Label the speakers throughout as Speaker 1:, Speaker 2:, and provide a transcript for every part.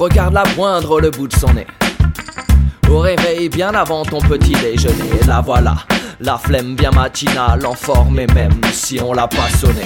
Speaker 1: Regarde la moindre le bout de son nez. Au réveil, bien avant ton petit déjeuner, la voilà. La flemme bien matinale, en forme et même si on l'a pas sonné.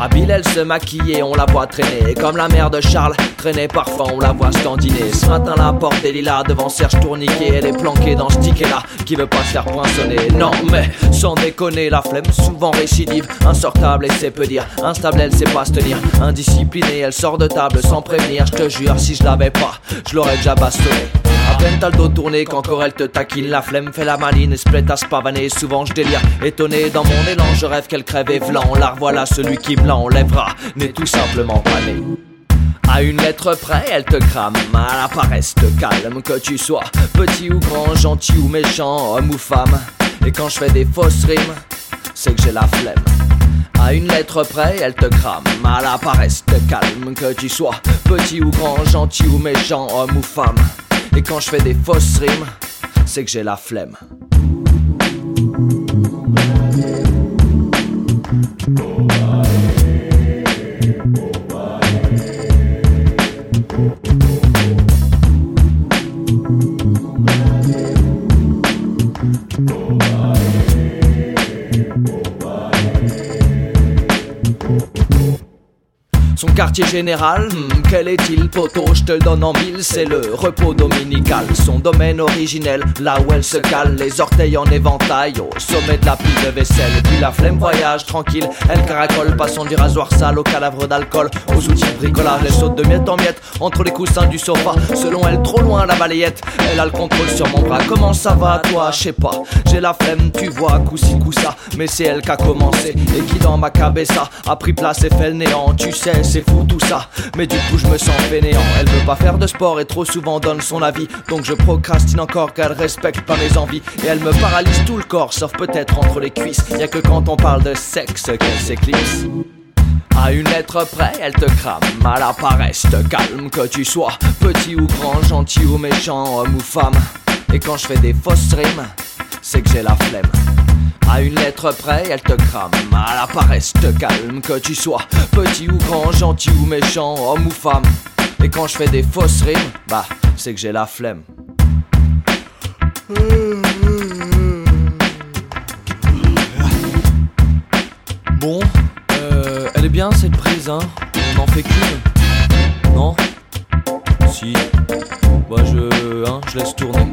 Speaker 1: Habile, elle se maquille on la voit traîner. Comme la mère de Charles, traîner parfois, on la voit standiner. Ce matin, la porte est lilas devant Serge Tourniquet. Elle est planquée dans ce ticket-là qui veut pas se faire poinçonner. Non, mais sans déconner, la flemme, souvent récidive. Insortable, et c'est peu dire. Instable, elle sait pas se tenir. Indisciplinée, elle sort de table sans prévenir. Je te jure, si je l'avais pas, je l'aurais déjà bastonné. À peine t'as le dos tourné qu'encore elle te taquine La flemme fait la maline et plaît à se pavaner Souvent je délire, étonné dans mon élan Je rêve qu'elle crève et vlan La revoilà celui qui me l'enlèvera N'est tout simplement pas né à une lettre près, elle te crame, à la paresse te calme, que tu sois petit ou grand, gentil ou méchant, homme ou femme. Et quand je fais des fausses rimes, c'est que j'ai la flemme. À une lettre près, elle te crame, à la paresse te calme, que tu sois petit ou grand, gentil ou méchant, homme ou femme. Et quand je fais des fausses rimes, c'est que j'ai la flemme. Oh, Son quartier général, hmm, quel est-il poteau Je te le donne en mille, c'est le repos dominical. Son domaine originel, là où elle se cale. Les orteils en éventail, au sommet de la pile de vaisselle. Puis la flemme voyage, tranquille, elle caracole Passant du rasoir sale au cadavre d'alcool. Aux outils de bricolage, elle saute de miette en miette Entre les coussins du sofa, selon elle trop loin la balayette. Elle a le contrôle sur mon bras, comment ça va toi? Je sais pas, j'ai la flemme, tu vois, coup ça Mais c'est elle qui a commencé, et qui dans ma cabessa A pris place et fait le néant, tu sais c'est fou tout ça. Mais du coup, je me sens fainéant. Elle veut pas faire de sport et trop souvent donne son avis. Donc je procrastine encore qu'elle respecte pas mes envies. Et elle me paralyse tout le corps, sauf peut-être entre les cuisses. Y'a que quand on parle de sexe qu'elle s'éclipse. À une lettre près, elle te crame, à calme, que tu sois petit ou grand, gentil ou méchant, homme ou femme. Et quand je fais des fausses rimes, c'est que j'ai la flemme. À une lettre près, elle te crame, à la paresse te calme, que tu sois petit ou grand, gentil ou méchant, homme ou femme. Et quand je fais des fausses rimes, bah, c'est que j'ai la flemme. Bon, euh, elle est bien cette prise, hein On n'en fait qu'une Non? Si. Bah je, hein, je laisse tourner.